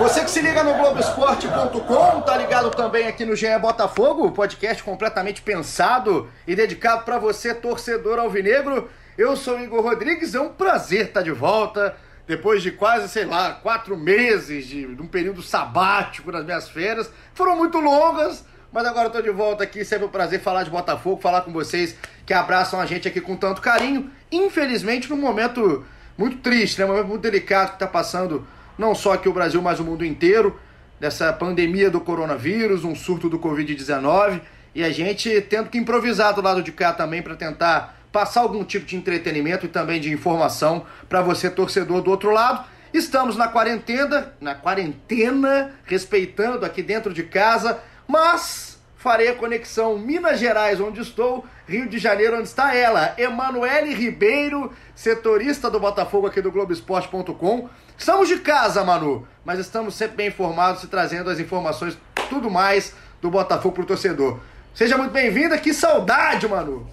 Você que se liga no Globoesporte.com, tá ligado também aqui no GE Botafogo, podcast completamente pensado e dedicado para você, torcedor alvinegro. Eu sou Igor Rodrigues, é um prazer estar de volta depois de quase, sei lá, quatro meses de, de um período sabático nas minhas férias. Foram muito longas, mas agora eu tô de volta aqui, sempre um prazer falar de Botafogo, falar com vocês que abraçam a gente aqui com tanto carinho. Infelizmente, num momento muito triste, né? um momento muito delicado que tá passando não só aqui o Brasil, mas o mundo inteiro, dessa pandemia do coronavírus, um surto do Covid-19, e a gente tendo que improvisar do lado de cá também para tentar passar algum tipo de entretenimento e também de informação para você, torcedor do outro lado. Estamos na quarentena, na quarentena, respeitando aqui dentro de casa, mas farei a conexão Minas Gerais, onde estou, Rio de Janeiro, onde está ela, Emanuele Ribeiro, setorista do Botafogo aqui do Globoesporte.com. Estamos de casa, Manu, mas estamos sempre bem informados e trazendo as informações, tudo mais do Botafogo pro torcedor. Seja muito bem-vinda, que saudade, Manu!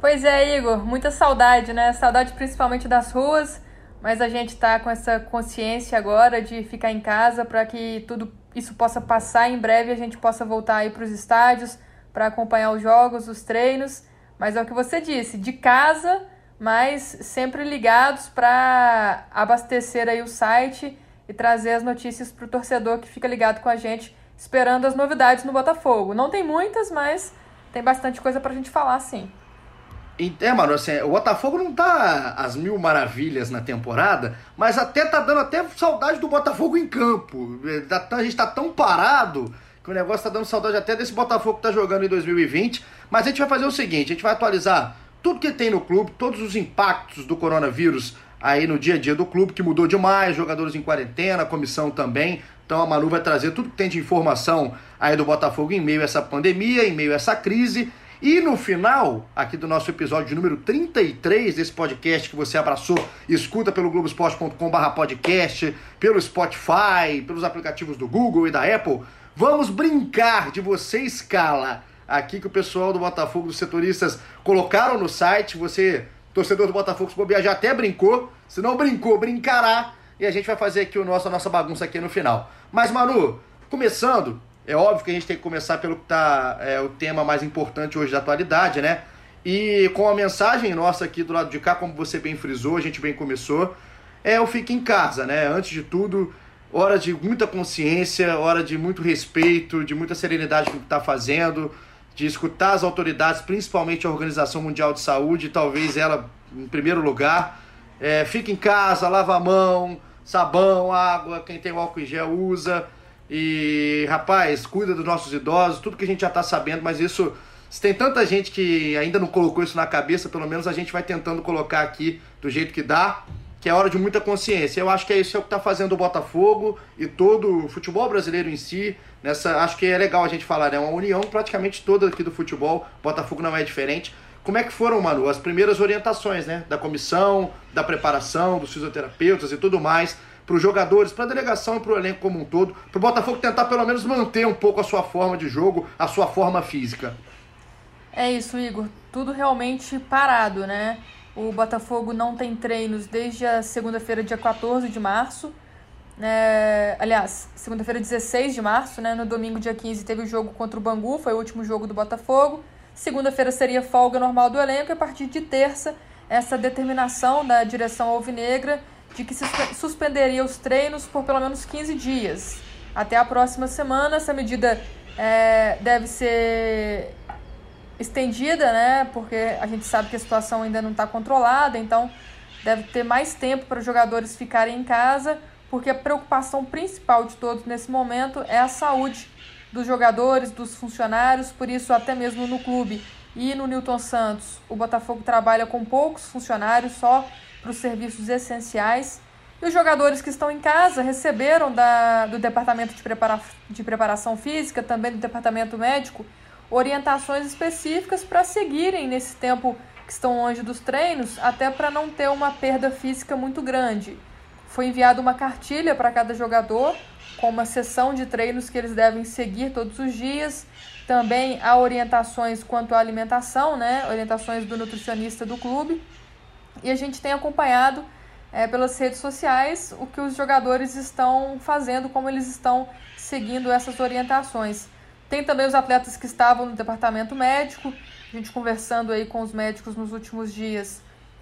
Pois é, Igor, muita saudade, né? Saudade principalmente das ruas, mas a gente tá com essa consciência agora de ficar em casa para que tudo isso possa passar em breve a gente possa voltar aí para os estádios para acompanhar os jogos, os treinos. Mas é o que você disse, de casa mas sempre ligados para abastecer aí o site e trazer as notícias para o torcedor que fica ligado com a gente, esperando as novidades no Botafogo. Não tem muitas, mas tem bastante coisa para a gente falar, sim. É, mano, assim, o Botafogo não tá às mil maravilhas na temporada, mas até tá dando até saudade do Botafogo em campo. Tá a gente tá tão parado que o negócio tá dando saudade até desse Botafogo que tá jogando em 2020. Mas a gente vai fazer o seguinte: a gente vai atualizar tudo que tem no clube, todos os impactos do coronavírus aí no dia a dia do clube, que mudou demais, jogadores em quarentena, comissão também. Então a Manu vai trazer tudo que tem de informação aí do Botafogo em meio a essa pandemia, em meio a essa crise. E no final, aqui do nosso episódio número 33 desse podcast que você abraçou, escuta pelo globesport.com.br podcast, pelo Spotify, pelos aplicativos do Google e da Apple, vamos brincar de você escala aqui que o pessoal do Botafogo, dos setoristas, colocaram no site. Você, torcedor do Botafogo, se bobear, já até brincou. Se não brincou, brincará. E a gente vai fazer aqui o nosso, a nossa bagunça aqui no final. Mas, Manu, começando, é óbvio que a gente tem que começar pelo que tá é, o tema mais importante hoje da atualidade, né? E com a mensagem nossa aqui do lado de cá, como você bem frisou, a gente bem começou, é o fique em casa, né? Antes de tudo, hora de muita consciência, hora de muito respeito, de muita serenidade no que está fazendo de escutar as autoridades, principalmente a Organização Mundial de Saúde, talvez ela em primeiro lugar. É, fica em casa, lava a mão, sabão, água, quem tem o álcool em gel usa. E, rapaz, cuida dos nossos idosos, tudo que a gente já está sabendo, mas isso. Se tem tanta gente que ainda não colocou isso na cabeça, pelo menos a gente vai tentando colocar aqui do jeito que dá que é hora de muita consciência. Eu acho que é isso é o que está fazendo o Botafogo e todo o futebol brasileiro em si. Nessa, acho que é legal a gente falar, né? Uma união praticamente toda aqui do futebol. Botafogo não é diferente. Como é que foram, Manu, as primeiras orientações, né? Da comissão, da preparação, dos fisioterapeutas e tudo mais, para os jogadores, para a delegação e para o elenco como um todo, para o Botafogo tentar pelo menos manter um pouco a sua forma de jogo, a sua forma física. É isso, Igor. Tudo realmente parado, né? O Botafogo não tem treinos desde a segunda-feira, dia 14 de março. É, aliás, segunda-feira, 16 de março, né? No domingo, dia 15, teve o jogo contra o Bangu, foi o último jogo do Botafogo. Segunda-feira seria folga normal do elenco, e a partir de terça, essa determinação da direção alvinegra de que suspenderia os treinos por pelo menos 15 dias. Até a próxima semana, essa medida é, deve ser estendida, né? Porque a gente sabe que a situação ainda não está controlada, então deve ter mais tempo para os jogadores ficarem em casa, porque a preocupação principal de todos nesse momento é a saúde dos jogadores, dos funcionários, por isso até mesmo no clube e no Newton Santos, o Botafogo trabalha com poucos funcionários, só para os serviços essenciais. E os jogadores que estão em casa receberam da, do Departamento de, Prepara, de Preparação Física, também do Departamento Médico, orientações específicas para seguirem nesse tempo que estão longe dos treinos, até para não ter uma perda física muito grande. Foi enviada uma cartilha para cada jogador, com uma sessão de treinos que eles devem seguir todos os dias. Também há orientações quanto à alimentação, né? orientações do nutricionista do clube. E a gente tem acompanhado é, pelas redes sociais o que os jogadores estão fazendo, como eles estão seguindo essas orientações. Tem também os atletas que estavam no departamento médico, a gente conversando aí com os médicos nos últimos dias,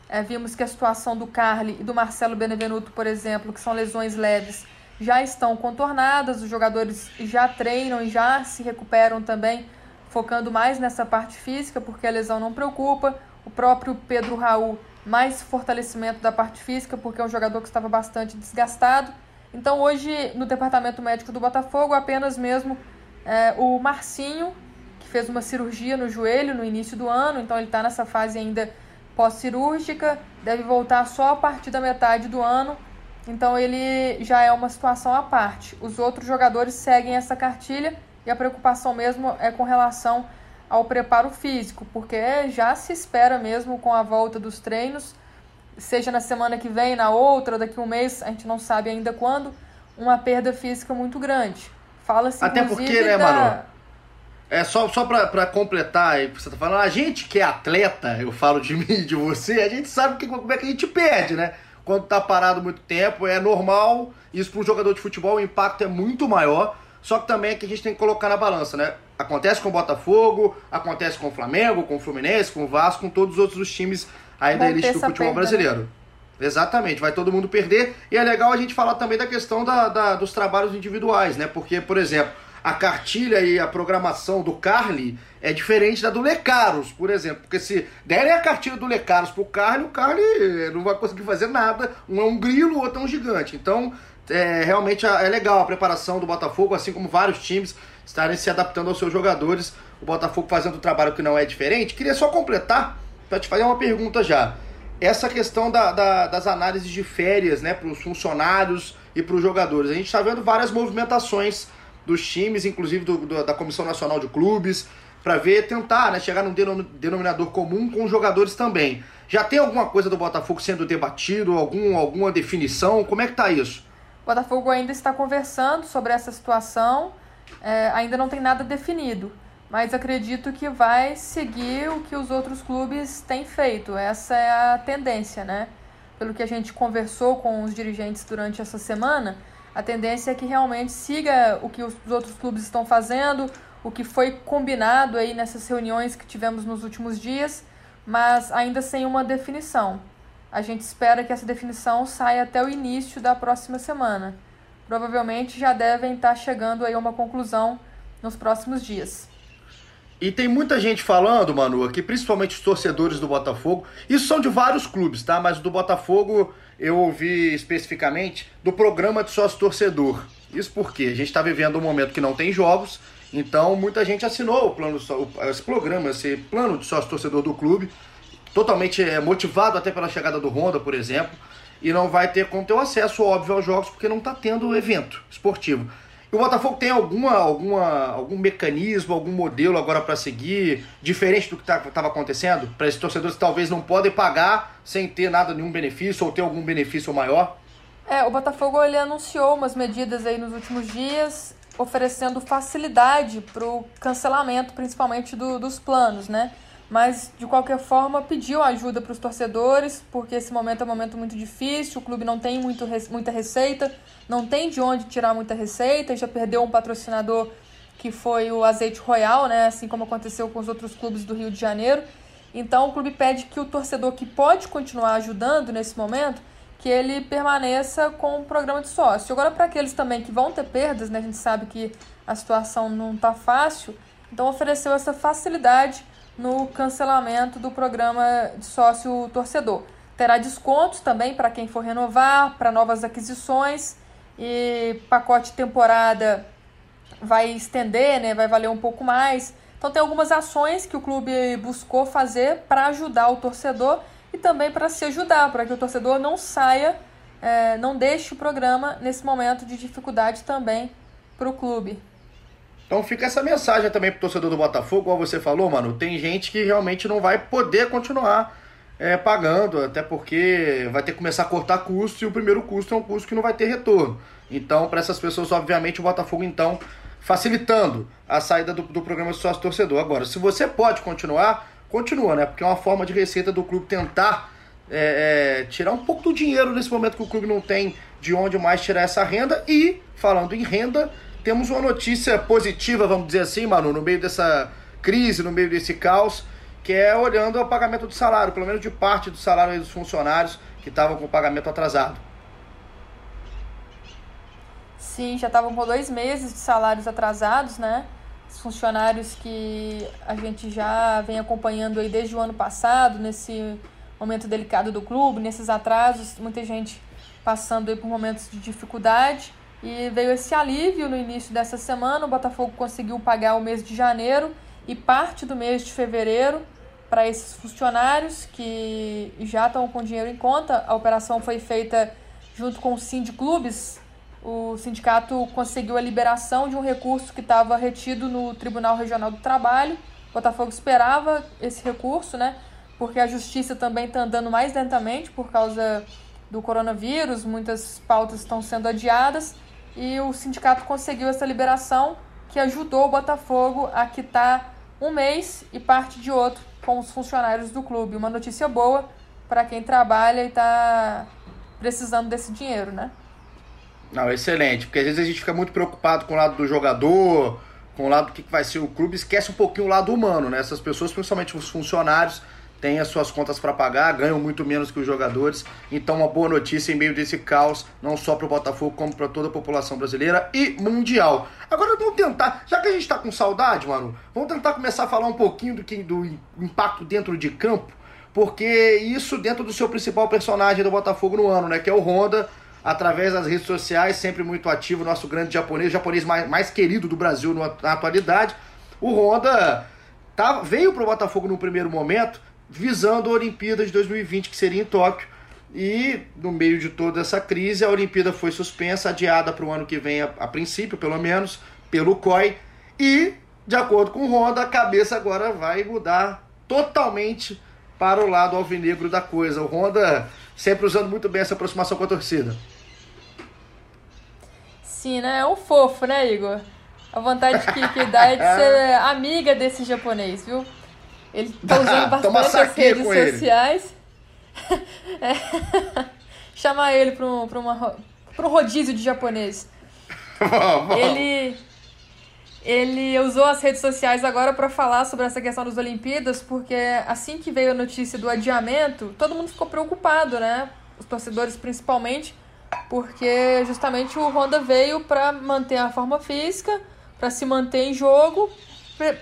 é, vimos que a situação do Carly e do Marcelo Benevenuto, por exemplo, que são lesões leves, já estão contornadas, os jogadores já treinam e já se recuperam também, focando mais nessa parte física, porque a lesão não preocupa. O próprio Pedro Raul, mais fortalecimento da parte física, porque é um jogador que estava bastante desgastado. Então, hoje, no departamento médico do Botafogo, apenas mesmo é, o Marcinho, que fez uma cirurgia no joelho no início do ano, então ele está nessa fase ainda pós-cirúrgica, deve voltar só a partir da metade do ano, então ele já é uma situação à parte. Os outros jogadores seguem essa cartilha e a preocupação mesmo é com relação ao preparo físico, porque já se espera mesmo com a volta dos treinos, seja na semana que vem, na outra, daqui um mês, a gente não sabe ainda quando, uma perda física muito grande. Fala-se Até porque, né, da... Manu? É só, só pra, pra completar, você tá falando, a gente que é atleta, eu falo de mim e de você, a gente sabe que, como é que a gente perde, né? Quando tá parado muito tempo, é normal. Isso para um jogador de futebol, o impacto é muito maior. Só que também é que a gente tem que colocar na balança, né? Acontece com o Botafogo, acontece com o Flamengo, com o Fluminense, com o Vasco, com todos os outros times aí da elite do futebol perda, né? brasileiro. Né? Exatamente, vai todo mundo perder. E é legal a gente falar também da questão da, da, dos trabalhos individuais, né? Porque, por exemplo, a cartilha e a programação do Carly é diferente da do Lecaros, por exemplo. Porque se derem a cartilha do Lecaros pro Carly, o Carly não vai conseguir fazer nada. Um é um grilo, o outro é um gigante. Então, é, realmente é legal a preparação do Botafogo, assim como vários times estarem se adaptando aos seus jogadores. O Botafogo fazendo um trabalho que não é diferente. Queria só completar, para te fazer uma pergunta já essa questão da, da, das análises de férias né, para os funcionários e para os jogadores. A gente está vendo várias movimentações dos times, inclusive do, do, da Comissão Nacional de Clubes, para ver, tentar né, chegar num denominador comum com os jogadores também. Já tem alguma coisa do Botafogo sendo debatido, algum, alguma definição? Como é que está isso? O Botafogo ainda está conversando sobre essa situação, é, ainda não tem nada definido mas acredito que vai seguir o que os outros clubes têm feito. Essa é a tendência, né? Pelo que a gente conversou com os dirigentes durante essa semana, a tendência é que realmente siga o que os outros clubes estão fazendo, o que foi combinado aí nessas reuniões que tivemos nos últimos dias, mas ainda sem uma definição. A gente espera que essa definição saia até o início da próxima semana. Provavelmente já devem estar chegando aí a uma conclusão nos próximos dias. E tem muita gente falando, Manu, aqui, principalmente os torcedores do Botafogo. Isso são de vários clubes, tá? Mas do Botafogo eu ouvi especificamente do programa de sócio torcedor. Isso porque a gente está vivendo um momento que não tem jogos, então muita gente assinou o plano, esse programa, esse plano de sócio torcedor do clube, totalmente é, motivado até pela chegada do Honda, por exemplo, e não vai ter como ter o acesso óbvio aos jogos porque não está tendo evento esportivo. O Botafogo tem alguma, alguma, algum mecanismo, algum modelo agora para seguir, diferente do que estava tá, acontecendo? Para esses torcedores que talvez não podem pagar sem ter nada, nenhum benefício, ou ter algum benefício maior? É, o Botafogo ele anunciou umas medidas aí nos últimos dias, oferecendo facilidade para o cancelamento, principalmente do, dos planos, né? Mas de qualquer forma pediu ajuda para os torcedores, porque esse momento é um momento muito difícil, o clube não tem muito, muita receita, não tem de onde tirar muita receita, já perdeu um patrocinador que foi o Azeite Royal, né, assim como aconteceu com os outros clubes do Rio de Janeiro. Então o clube pede que o torcedor que pode continuar ajudando nesse momento, que ele permaneça com o programa de sócio. Agora para aqueles também que vão ter perdas, né, a gente sabe que a situação não está fácil, então ofereceu essa facilidade no cancelamento do programa de sócio torcedor. Terá descontos também para quem for renovar, para novas aquisições e pacote temporada vai estender, né, vai valer um pouco mais. Então tem algumas ações que o clube buscou fazer para ajudar o torcedor e também para se ajudar, para que o torcedor não saia é, não deixe o programa nesse momento de dificuldade também para o clube. Então fica essa mensagem também pro torcedor do Botafogo, como você falou, mano. Tem gente que realmente não vai poder continuar é, pagando, até porque vai ter que começar a cortar custos e o primeiro custo é um custo que não vai ter retorno. Então, para essas pessoas, obviamente, o Botafogo, então, facilitando a saída do, do programa sócio torcedor. Agora, se você pode continuar, continua, né? Porque é uma forma de receita do clube tentar é, é, tirar um pouco do dinheiro nesse momento que o clube não tem de onde mais tirar essa renda. E, falando em renda, temos uma notícia positiva, vamos dizer assim, Manu, no meio dessa crise, no meio desse caos, que é olhando o pagamento do salário, pelo menos de parte do salário dos funcionários que estavam com o pagamento atrasado. Sim, já estavam com dois meses de salários atrasados, né? Os funcionários que a gente já vem acompanhando aí desde o ano passado, nesse momento delicado do clube, nesses atrasos, muita gente passando aí por momentos de dificuldade. E veio esse alívio no início dessa semana. O Botafogo conseguiu pagar o mês de janeiro e parte do mês de fevereiro para esses funcionários que já estão com dinheiro em conta. A operação foi feita junto com o Clubes. O sindicato conseguiu a liberação de um recurso que estava retido no Tribunal Regional do Trabalho. O Botafogo esperava esse recurso, né? Porque a justiça também está andando mais lentamente por causa do coronavírus, muitas pautas estão sendo adiadas e o sindicato conseguiu essa liberação que ajudou o Botafogo a quitar um mês e parte de outro com os funcionários do clube. Uma notícia boa para quem trabalha e está precisando desse dinheiro, né? Não, excelente, porque às vezes a gente fica muito preocupado com o lado do jogador, com o lado do que vai ser o clube, esquece um pouquinho o lado humano, né? Essas pessoas, principalmente os funcionários, têm as suas contas para pagar, ganham muito menos que os jogadores. Então, uma boa notícia em meio desse caos, não só para o Botafogo, como para toda a população brasileira e mundial. Agora vamos tentar, já que a gente está com saudade, mano, vamos tentar começar a falar um pouquinho do, que, do impacto dentro de campo, porque isso dentro do seu principal personagem do Botafogo no ano, né? Que é o Honda, através das redes sociais, sempre muito ativo, nosso grande japonês, japonês mais, mais querido do Brasil na atualidade. O Honda tá, veio para o Botafogo no primeiro momento visando a Olimpíada de 2020, que seria em Tóquio. E no meio de toda essa crise, a Olimpíada foi suspensa, adiada para o ano que vem, a, a, princípio, pelo menos, pelo COI. E, de acordo com o Honda, a cabeça agora vai mudar totalmente para o lado alvinegro da coisa. O Honda sempre usando muito bem essa aproximação com a torcida. Sim, né? É um fofo, né, Igor? A vontade que, que dá é de ser amiga desse japonês, viu? Ele tá usando bastante as redes sociais. é. Chamar ele para um, pra uma, pra um rodízio de japonês. ele, ele usou as redes sociais agora para falar sobre essa questão das Olimpíadas, porque assim que veio a notícia do adiamento, todo mundo ficou preocupado, né? Os torcedores principalmente, porque justamente o Honda veio para manter a forma física, para se manter em jogo,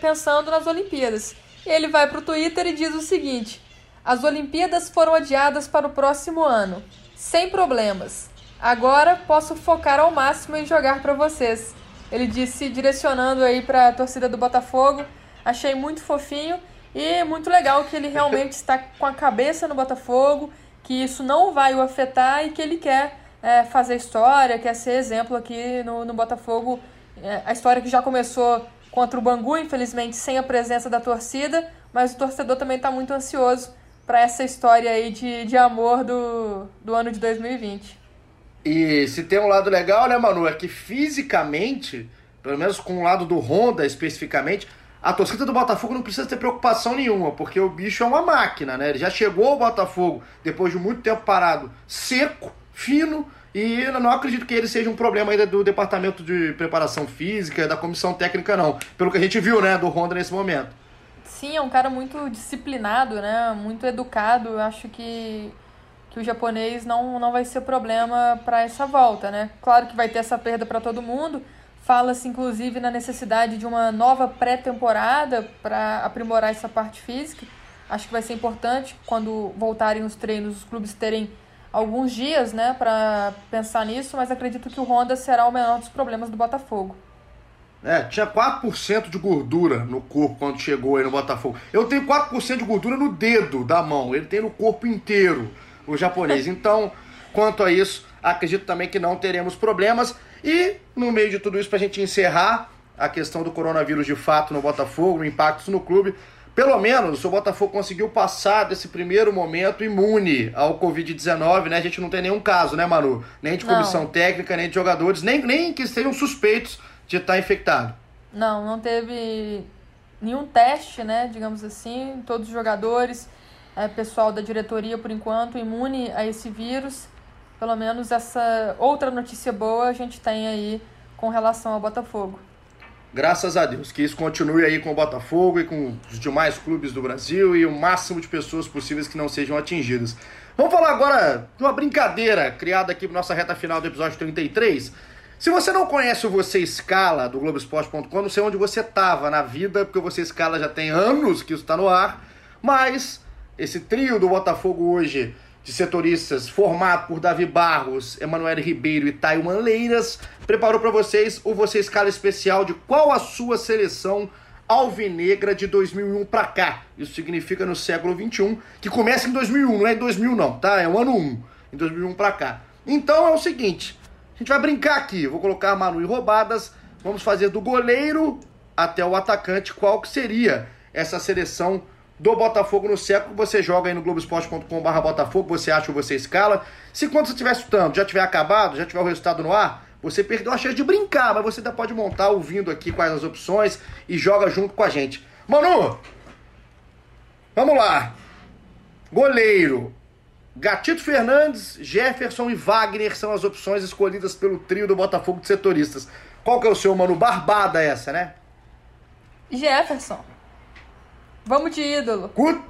pensando nas Olimpíadas. Ele vai para o Twitter e diz o seguinte: As Olimpíadas foram adiadas para o próximo ano, sem problemas. Agora posso focar ao máximo em jogar para vocês. Ele disse direcionando aí para a torcida do Botafogo. Achei muito fofinho e muito legal que ele realmente está com a cabeça no Botafogo, que isso não vai o afetar e que ele quer é, fazer história, quer ser exemplo aqui no, no Botafogo. É, a história que já começou contra o Bangu, infelizmente sem a presença da torcida, mas o torcedor também está muito ansioso para essa história aí de, de amor do, do ano de 2020. E se tem um lado legal, né, Manu, é que fisicamente, pelo menos com o lado do Honda especificamente, a torcida do Botafogo não precisa ter preocupação nenhuma, porque o bicho é uma máquina, né? Ele já chegou ao Botafogo depois de muito tempo parado, seco, fino, e eu não acredito que ele seja um problema ainda do departamento de preparação física, da comissão técnica, não. Pelo que a gente viu, né, do Honda nesse momento. Sim, é um cara muito disciplinado, né? Muito educado. Eu acho que, que o japonês não, não vai ser problema para essa volta, né? Claro que vai ter essa perda para todo mundo. Fala-se, inclusive, na necessidade de uma nova pré-temporada para aprimorar essa parte física. Acho que vai ser importante quando voltarem os treinos, os clubes terem alguns dias, né, para pensar nisso, mas acredito que o Honda será o menor dos problemas do Botafogo. É, tinha 4% de gordura no corpo quando chegou aí no Botafogo. Eu tenho 4% de gordura no dedo da mão, ele tem no corpo inteiro, o japonês. Então, quanto a isso, acredito também que não teremos problemas. E no meio de tudo isso, para a gente encerrar a questão do coronavírus de fato no Botafogo, impactos no clube, pelo menos o Botafogo conseguiu passar desse primeiro momento imune ao Covid-19, né? A gente não tem nenhum caso, né, Manu? Nem de comissão não. técnica, nem de jogadores, nem, nem que estejam suspeitos de estar infectado. Não, não teve nenhum teste, né, digamos assim. Todos os jogadores, é, pessoal da diretoria, por enquanto, imune a esse vírus. Pelo menos essa outra notícia boa a gente tem aí com relação ao Botafogo. Graças a Deus, que isso continue aí com o Botafogo e com os demais clubes do Brasil e o máximo de pessoas possíveis que não sejam atingidas. Vamos falar agora de uma brincadeira criada aqui para nossa reta final do episódio 33. Se você não conhece o Você Escala do Globoesporte.com, não sei onde você estava na vida, porque o Você Escala já tem anos que isso está no ar, mas esse trio do Botafogo hoje de setoristas formado por Davi Barros, Emanuel Ribeiro e Taiwan Leiras, preparou para vocês o Você Escala Especial de qual a sua seleção alvinegra de 2001 para cá. Isso significa no século 21, que começa em 2001, não é em 2000 não, tá? É o ano 1, em 2001 para cá. Então é o seguinte, a gente vai brincar aqui, vou colocar Manu em roubadas, vamos fazer do goleiro até o atacante qual que seria essa seleção do Botafogo no século, você joga aí no globesport.com.br Botafogo, você acha ou você escala. Se quando você estiver estudando já tiver acabado, já tiver o resultado no ar, você perdeu a chance de brincar, mas você ainda pode montar ouvindo aqui quais as opções e joga junto com a gente. Manu, vamos lá. Goleiro. Gatito Fernandes, Jefferson e Wagner são as opções escolhidas pelo trio do Botafogo de setoristas. Qual que é o seu, Manu? Barbada essa, né? Jefferson. Vamos de ídolo. Curto,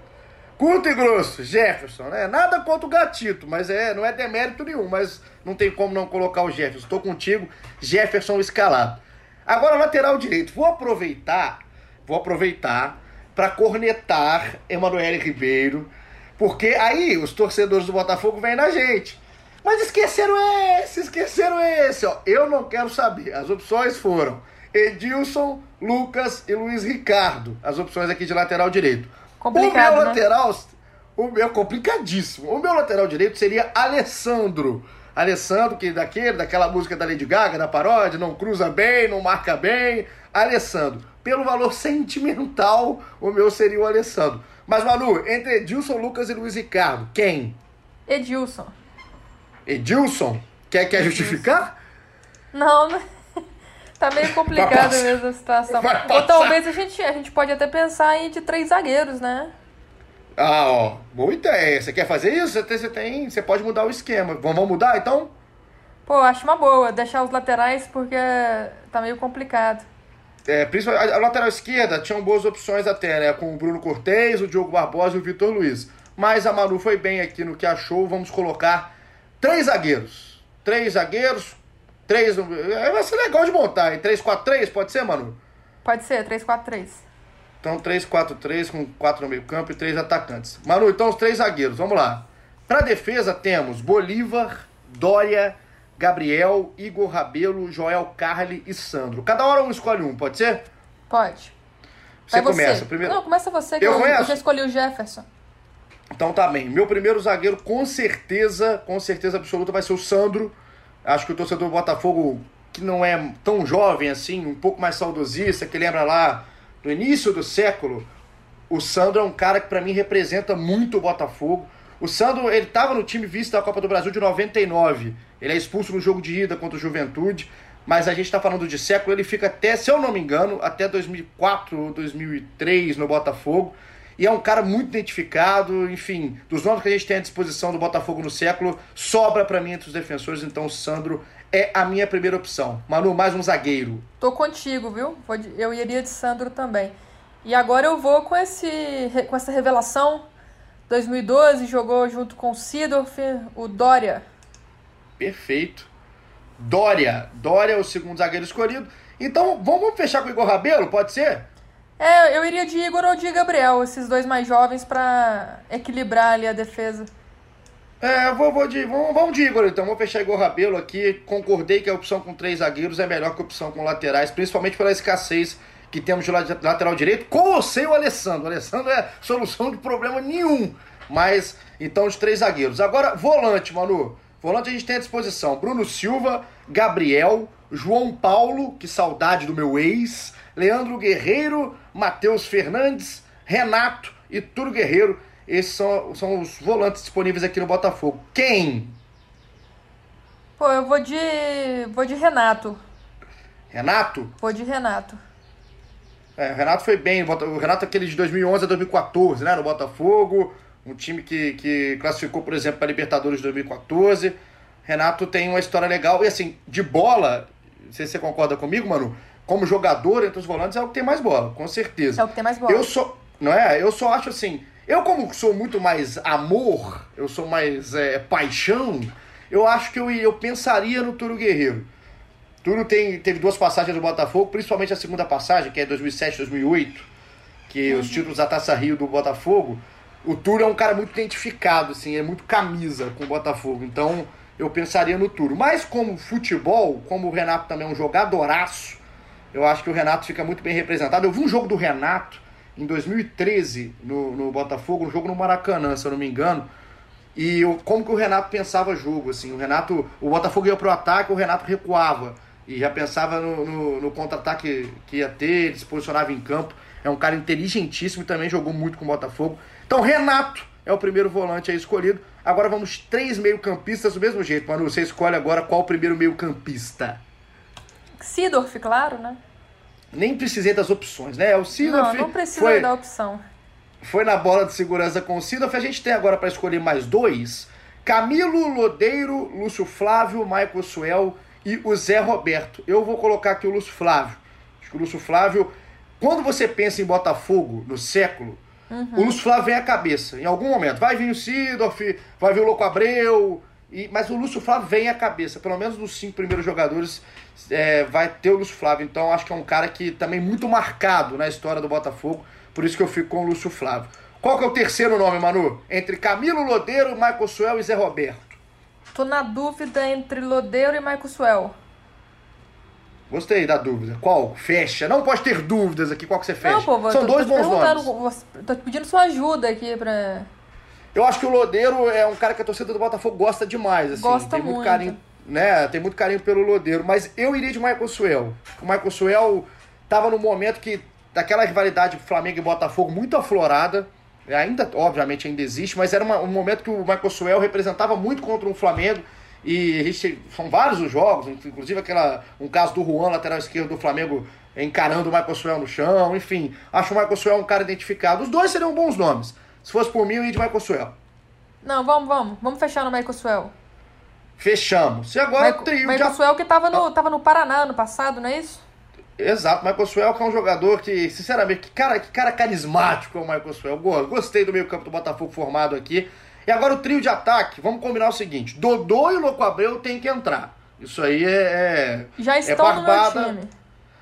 curto e grosso, Jefferson, né? Nada contra o gatito, mas é, não é demérito nenhum, mas não tem como não colocar o Jefferson. Estou contigo, Jefferson escalado. Agora, lateral direito. Vou aproveitar, vou aproveitar para cornetar Emanuele Ribeiro, porque aí os torcedores do Botafogo vêm na gente. Mas esqueceram esse, esqueceram esse, ó. Eu não quero saber. As opções foram Edilson, Lucas e Luiz Ricardo. As opções aqui de lateral direito. Complicado, o meu né? lateral, o meu complicadíssimo. O meu lateral direito seria Alessandro. Alessandro, que daquele, daquela música da Lady Gaga, da paródia, não cruza bem, não marca bem. Alessandro. Pelo valor sentimental, o meu seria o Alessandro. Mas, Manu, entre Edilson, Lucas e Luiz Ricardo, quem? Edilson. Edilson? Quer, quer justificar? Não, não. Tá meio complicado mesmo a situação. Ou talvez a gente, a gente pode até pensar em de três zagueiros, né? Ah, ó, boa ideia. Você quer fazer isso? Você tem, você, tem, você pode mudar o esquema. Vamos mudar então? Pô, acho uma boa deixar os laterais porque tá meio complicado. É, principalmente a, lateral esquerda tinham boas opções até, né? Com o Bruno Cortez, o Diogo Barbosa e o Vitor Luiz. Mas a Manu foi bem aqui no que achou. Vamos colocar três zagueiros. Três zagueiros, 3, é, vai ser legal de montar. Em 3-4-3, pode ser, Manu? Pode ser, 3-4-3. Então 3-4-3 com 4 no meio campo e 3 atacantes. Manu, então os três zagueiros, vamos lá. Para defesa temos Bolívar, Dória, Gabriel, Igor Rabelo, Joel Carli e Sandro. Cada hora um escolhe um, pode ser? Pode. Você, você. começa primeiro. Não, começa você, que eu, eu, eu já escolhi o Jefferson. Então tá bem. Meu primeiro zagueiro, com certeza, com certeza absoluta, vai ser o Sandro. Acho que o torcedor do Botafogo, que não é tão jovem assim, um pouco mais saudosista, que lembra lá do início do século, o Sandro é um cara que para mim representa muito o Botafogo. O Sandro, ele estava no time vice da Copa do Brasil de 99. Ele é expulso no jogo de ida contra o Juventude, mas a gente está falando de século, ele fica até, se eu não me engano, até 2004 ou 2003 no Botafogo. E é um cara muito identificado, enfim, dos nomes que a gente tem à disposição do Botafogo no século, sobra para mim entre os defensores, então o Sandro é a minha primeira opção. Manu, mais um zagueiro. Tô contigo, viu? Eu iria de Sandro também. E agora eu vou com, esse, com essa revelação. 2012 jogou junto com o Sidorf, o Dória. Perfeito. Dória. Dória é o segundo zagueiro escolhido. Então vamos fechar com o Igor Rabelo, pode ser? É, eu iria de Igor ou de Gabriel, esses dois mais jovens, para equilibrar ali a defesa. É, vou, vou de, vamos, vamos de Igor então, vou fechar Igor Rabelo aqui. Concordei que a opção com três zagueiros é melhor que a opção com laterais, principalmente pela escassez que temos de lateral direito, com ou sem o Alessandro. O Alessandro é solução de problema nenhum. Mas, então, os três zagueiros. Agora, volante, Manu. Volante a gente tem à disposição Bruno Silva, Gabriel, João Paulo, que saudade do meu ex, Leandro Guerreiro, Matheus Fernandes, Renato e Túlio Guerreiro. Esses são, são os volantes disponíveis aqui no Botafogo. Quem? Pô, eu vou de. vou de Renato. Renato? Vou de Renato. É, o Renato foi bem. O Renato é aquele de 2011 a 2014, né? No Botafogo. Um time que, que classificou, por exemplo, para a Libertadores de 2014. Renato tem uma história legal. E assim, de bola, não sei se você concorda comigo, mano. Como jogador entre os volantes é o que tem mais bola, com certeza. É o que tem mais bola. Eu só. Não é? Eu só acho assim. Eu, como sou muito mais amor, eu sou mais é, paixão, eu acho que eu, eu pensaria no Turo Guerreiro. Turo tem, teve duas passagens do Botafogo, principalmente a segunda passagem, que é 2007, 2008, que uhum. os títulos da Taça Rio do Botafogo. O Turo é um cara muito identificado, assim, é muito camisa com o Botafogo. Então, eu pensaria no Turo. Mas como futebol, como o Renato também é um jogadoraço, eu acho que o Renato fica muito bem representado. Eu vi um jogo do Renato em 2013 no, no Botafogo, um jogo no Maracanã, se eu não me engano. E eu, como que o Renato pensava jogo, assim, o Renato, o Botafogo ia pro ataque, o Renato recuava e já pensava no, no, no contra-ataque que ia ter, ele se posicionava em campo. É um cara inteligentíssimo e também jogou muito com o Botafogo. Então, Renato é o primeiro volante aí escolhido. Agora vamos três meio-campistas do mesmo jeito. Manu, você escolhe agora qual o primeiro meio-campista. Sidorf, claro, né? Nem precisei das opções, né? O Sidorf. Não, não precisa foi, da opção. Foi na bola de segurança com o Sidorf. A gente tem agora para escolher mais dois: Camilo Lodeiro, Lúcio Flávio, Michael Suel e o Zé Roberto. Eu vou colocar aqui o Lúcio Flávio. Acho que o Lúcio Flávio, quando você pensa em Botafogo no século, uhum. o Lúcio Flávio vem à cabeça. Em algum momento. Vai vir o Sidorf, vai vir o Louco Abreu, e, mas o Lúcio Flávio vem à cabeça, pelo menos dos cinco primeiros jogadores é, vai ter o Lúcio Flávio. Então acho que é um cara que também muito marcado na história do Botafogo, por isso que eu fico com o Lúcio Flávio. Qual que é o terceiro nome, Manu? Entre Camilo Lodeiro, Michael Suel e Zé Roberto. Tô na dúvida entre Lodeiro e Michael Suel. Gostei da dúvida. Qual? Fecha. Não pode ter dúvidas aqui. Qual que você fecha? Não, pô, São tô, dois tô bons nomes. Tô pedindo sua ajuda aqui pra... Eu acho que o Lodeiro é um cara que a torcida do Botafogo gosta demais. Assim. Gosta tem muito, muito. carinho, né? Tem muito carinho pelo Lodeiro. Mas eu iria de Michael Suel. O Michael Suel tava no momento que daquela rivalidade Flamengo e Botafogo muito aflorada. Ainda, obviamente, ainda existe, mas era uma, um momento que o Michael Suel representava muito contra o Flamengo. E a gente, são vários os jogos, inclusive aquela, um caso do Juan, lateral esquerdo do Flamengo, encarando o Michael Suel no chão, enfim. Acho o Michael Suel um cara identificado. Os dois seriam bons nomes. Se fosse por mim, eu ia de Michael Suel. Não, vamos, vamos. Vamos fechar no Michael Suel. Fechamos. E agora Michael, o trio Michael de... Suel que tava no, tava no Paraná ano passado, não é isso? Exato, Michael Suel que é um jogador que, sinceramente, que cara, que cara carismático é o Michael Suel. Gostei do meio campo do Botafogo formado aqui. E agora o trio de ataque, vamos combinar o seguinte: Dodô e Louco Abreu tem que entrar. Isso aí é. é Já é estão é barbada. no meu time.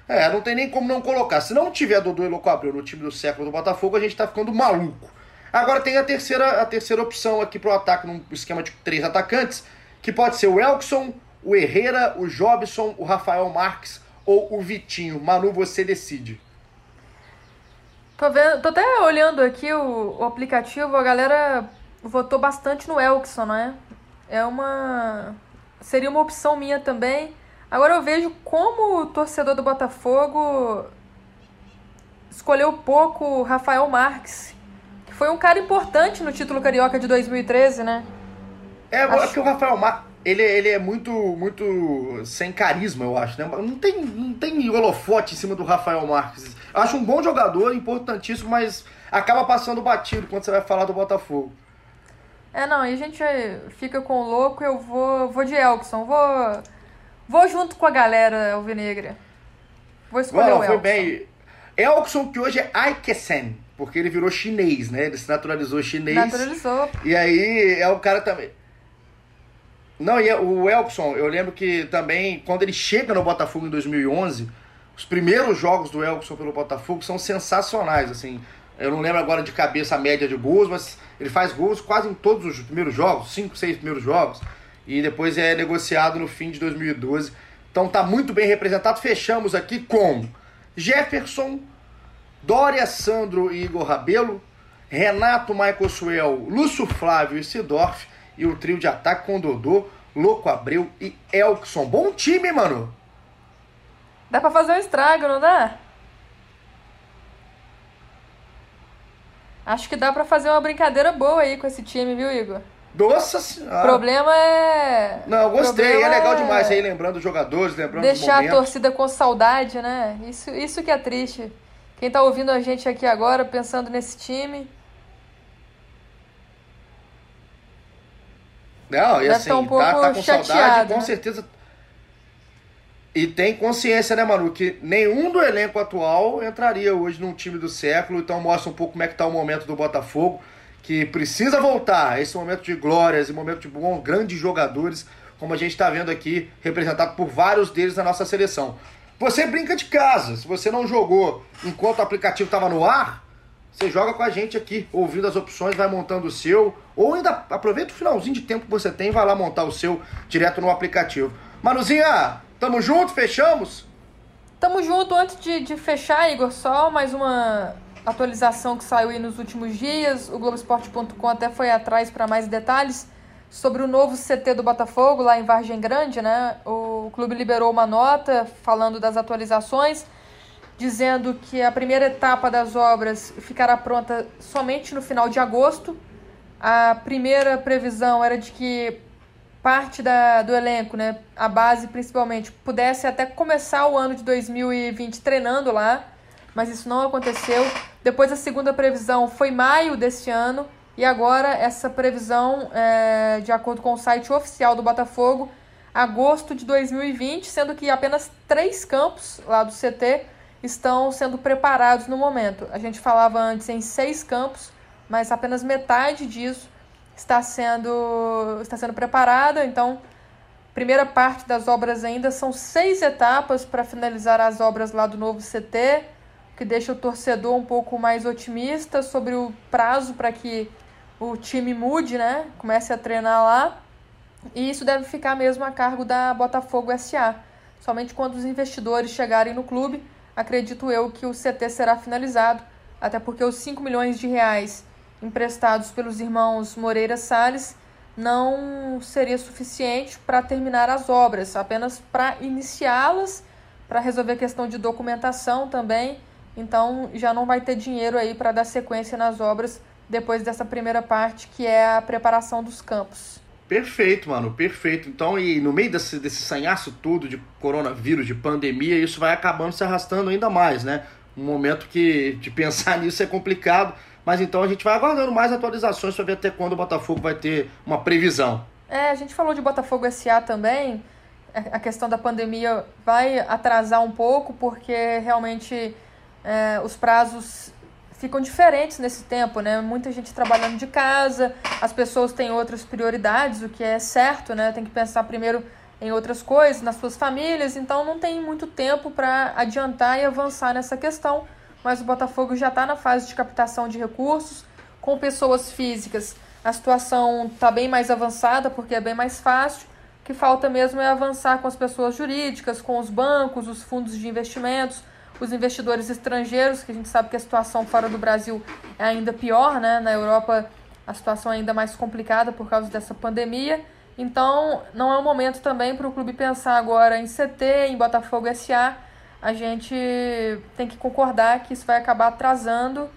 É, não tem nem como não colocar. Se não tiver Dodô e Louco Abreu no time do século do Botafogo, a gente tá ficando maluco. Agora tem a terceira, a terceira opção aqui pro ataque, num esquema de três atacantes, que pode ser o Elkson, o Herrera, o Jobson, o Rafael Marques ou o Vitinho. Manu, você decide. Tô, vendo, tô até olhando aqui o, o aplicativo, a galera votou bastante no Elkson, né? É uma. Seria uma opção minha também. Agora eu vejo como o torcedor do Botafogo escolheu pouco o Rafael Marques, que foi um cara importante no título carioca de 2013, né? É, acho... porque o Rafael Marques, ele, ele é muito muito sem carisma, eu acho, né? Não tem, não tem holofote em cima do Rafael Marques. Eu acho um bom jogador, importantíssimo, mas acaba passando batido quando você vai falar do Botafogo. É, não, e a gente fica com o louco, eu vou, vou de Elkson, vou, vou junto com a galera alvinegra. Vou escolher Não, o Elkson. bem. Elkson, que hoje é Aikesen, porque ele virou chinês, né? Ele se naturalizou chinês. Naturalizou. E aí é o cara também. Não, e é, o Elkson, eu lembro que também, quando ele chega no Botafogo em 2011, os primeiros jogos do Elkson pelo Botafogo são sensacionais, assim. Eu não lembro agora de cabeça a média de gols, mas ele faz gols quase em todos os primeiros jogos, cinco, seis primeiros jogos, e depois é negociado no fim de 2012. Então tá muito bem representado. Fechamos aqui com Jefferson, Dória, Sandro e Igor Rabelo, Renato, Michael Suel, Lúcio Flávio e Sidorf, e o trio de ataque com Dodô, Louco Abreu e Elkson. Bom time, mano. Dá pra fazer um estrago, não dá? Acho que dá pra fazer uma brincadeira boa aí com esse time, viu, Igor? Nossa O senhora. problema é. Não, eu gostei. É legal é demais aí, lembrando os jogadores, lembrando Deixar a torcida com saudade, né? Isso, isso que é triste. Quem tá ouvindo a gente aqui agora, pensando nesse time, Não, e assim, tá um pouco tá, tá com saudade, chateado, com né? certeza. E tem consciência, né, Manu, que nenhum do elenco atual entraria hoje num time do século, então mostra um pouco como é que tá o momento do Botafogo, que precisa voltar, esse momento de glórias, esse momento de bons, grandes jogadores, como a gente está vendo aqui, representado por vários deles na nossa seleção. Você brinca de casa, se você não jogou enquanto o aplicativo estava no ar, você joga com a gente aqui, ouvindo as opções, vai montando o seu, ou ainda aproveita o finalzinho de tempo que você tem e vai lá montar o seu direto no aplicativo. Manuzinha, tamo junto, fechamos? Tamo junto. Antes de, de fechar, Igor, só mais uma atualização que saiu aí nos últimos dias. O Globoesporte.com até foi atrás para mais detalhes sobre o novo CT do Botafogo lá em Vargem Grande, né? O clube liberou uma nota falando das atualizações, dizendo que a primeira etapa das obras ficará pronta somente no final de agosto. A primeira previsão era de que parte da, do elenco, né, a base principalmente, pudesse até começar o ano de 2020 treinando lá, mas isso não aconteceu. Depois a segunda previsão foi maio deste ano, e agora essa previsão, é, de acordo com o site oficial do Botafogo, agosto de 2020, sendo que apenas três campos lá do CT estão sendo preparados no momento. A gente falava antes em seis campos, mas apenas metade disso está sendo, está sendo preparada. Então, primeira parte das obras ainda são seis etapas para finalizar as obras lá do novo CT, que deixa o torcedor um pouco mais otimista sobre o prazo para que o time mude, né? Comece a treinar lá. E isso deve ficar mesmo a cargo da Botafogo SA. Somente quando os investidores chegarem no clube, acredito eu que o CT será finalizado, até porque os 5 milhões de reais emprestados pelos irmãos Moreira Salles não seria suficiente para terminar as obras, apenas para iniciá-las, para resolver a questão de documentação também. Então já não vai ter dinheiro aí para dar sequência nas obras depois dessa primeira parte, que é a preparação dos campos. Perfeito, mano, perfeito. Então, e no meio desse, desse sanhaço todo de coronavírus, de pandemia, isso vai acabando se arrastando ainda mais, né? Um momento que de pensar nisso é complicado, mas então a gente vai aguardando mais atualizações para ver até quando o Botafogo vai ter uma previsão. É, a gente falou de Botafogo SA também. A questão da pandemia vai atrasar um pouco, porque realmente é, os prazos ficam diferentes nesse tempo, né? Muita gente trabalhando de casa, as pessoas têm outras prioridades, o que é certo, né? Tem que pensar primeiro em outras coisas, nas suas famílias, então não tem muito tempo para adiantar e avançar nessa questão. Mas o Botafogo já está na fase de captação de recursos, com pessoas físicas. A situação está bem mais avançada, porque é bem mais fácil. O que falta mesmo é avançar com as pessoas jurídicas, com os bancos, os fundos de investimentos, os investidores estrangeiros, que a gente sabe que a situação fora do Brasil é ainda pior, né? Na Europa a situação é ainda mais complicada por causa dessa pandemia. Então, não é o momento também para o clube pensar agora em CT, em Botafogo SA. A gente tem que concordar que isso vai acabar atrasando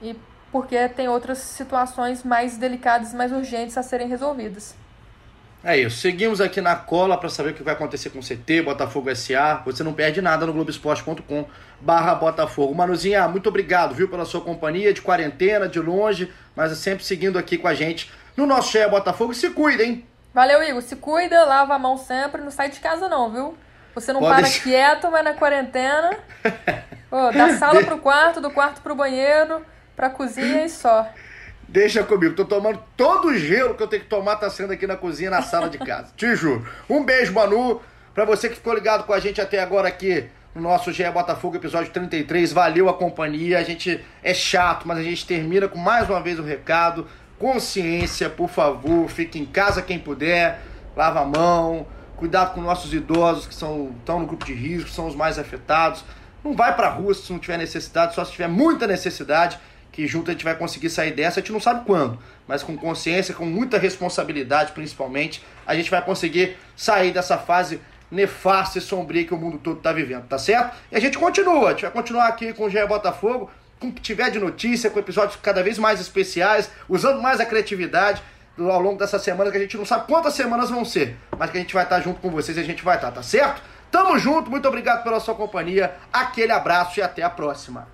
e porque tem outras situações mais delicadas, mais urgentes a serem resolvidas. É isso. Seguimos aqui na cola para saber o que vai acontecer com o CT, Botafogo SA. Você não perde nada no Globoesporte.com barra Botafogo. Manuzinha, muito obrigado, viu, pela sua companhia de quarentena, de longe, mas sempre seguindo aqui com a gente no nosso Cheia Botafogo. Se cuida, hein? Valeu, Igor. Se cuida, lava a mão sempre, não sai de casa não, viu? Você não Pode para deixar. quieto, mas na quarentena. Ô, da sala pro quarto, do quarto pro banheiro, pra cozinha e só. Deixa comigo, tô tomando todo o gelo que eu tenho que tomar, tá sendo aqui na cozinha, na sala de casa. Te juro. Um beijo, Manu, pra você que ficou ligado com a gente até agora aqui no nosso GE Botafogo, episódio 33. Valeu a companhia, a gente é chato, mas a gente termina com mais uma vez o recado. Consciência, por favor, fique em casa quem puder, lava a mão, cuidado com nossos idosos que são, estão no grupo de risco, são os mais afetados. Não vai pra rua se não tiver necessidade, só se tiver muita necessidade que junto a gente vai conseguir sair dessa, a gente não sabe quando, mas com consciência, com muita responsabilidade principalmente, a gente vai conseguir sair dessa fase nefasta e sombria que o mundo todo está vivendo, tá certo? E a gente continua, a gente vai continuar aqui com o GE Botafogo, com o que tiver de notícia, com episódios cada vez mais especiais, usando mais a criatividade ao longo dessa semana, que a gente não sabe quantas semanas vão ser, mas que a gente vai estar junto com vocês e a gente vai estar, tá certo? Tamo junto, muito obrigado pela sua companhia, aquele abraço e até a próxima.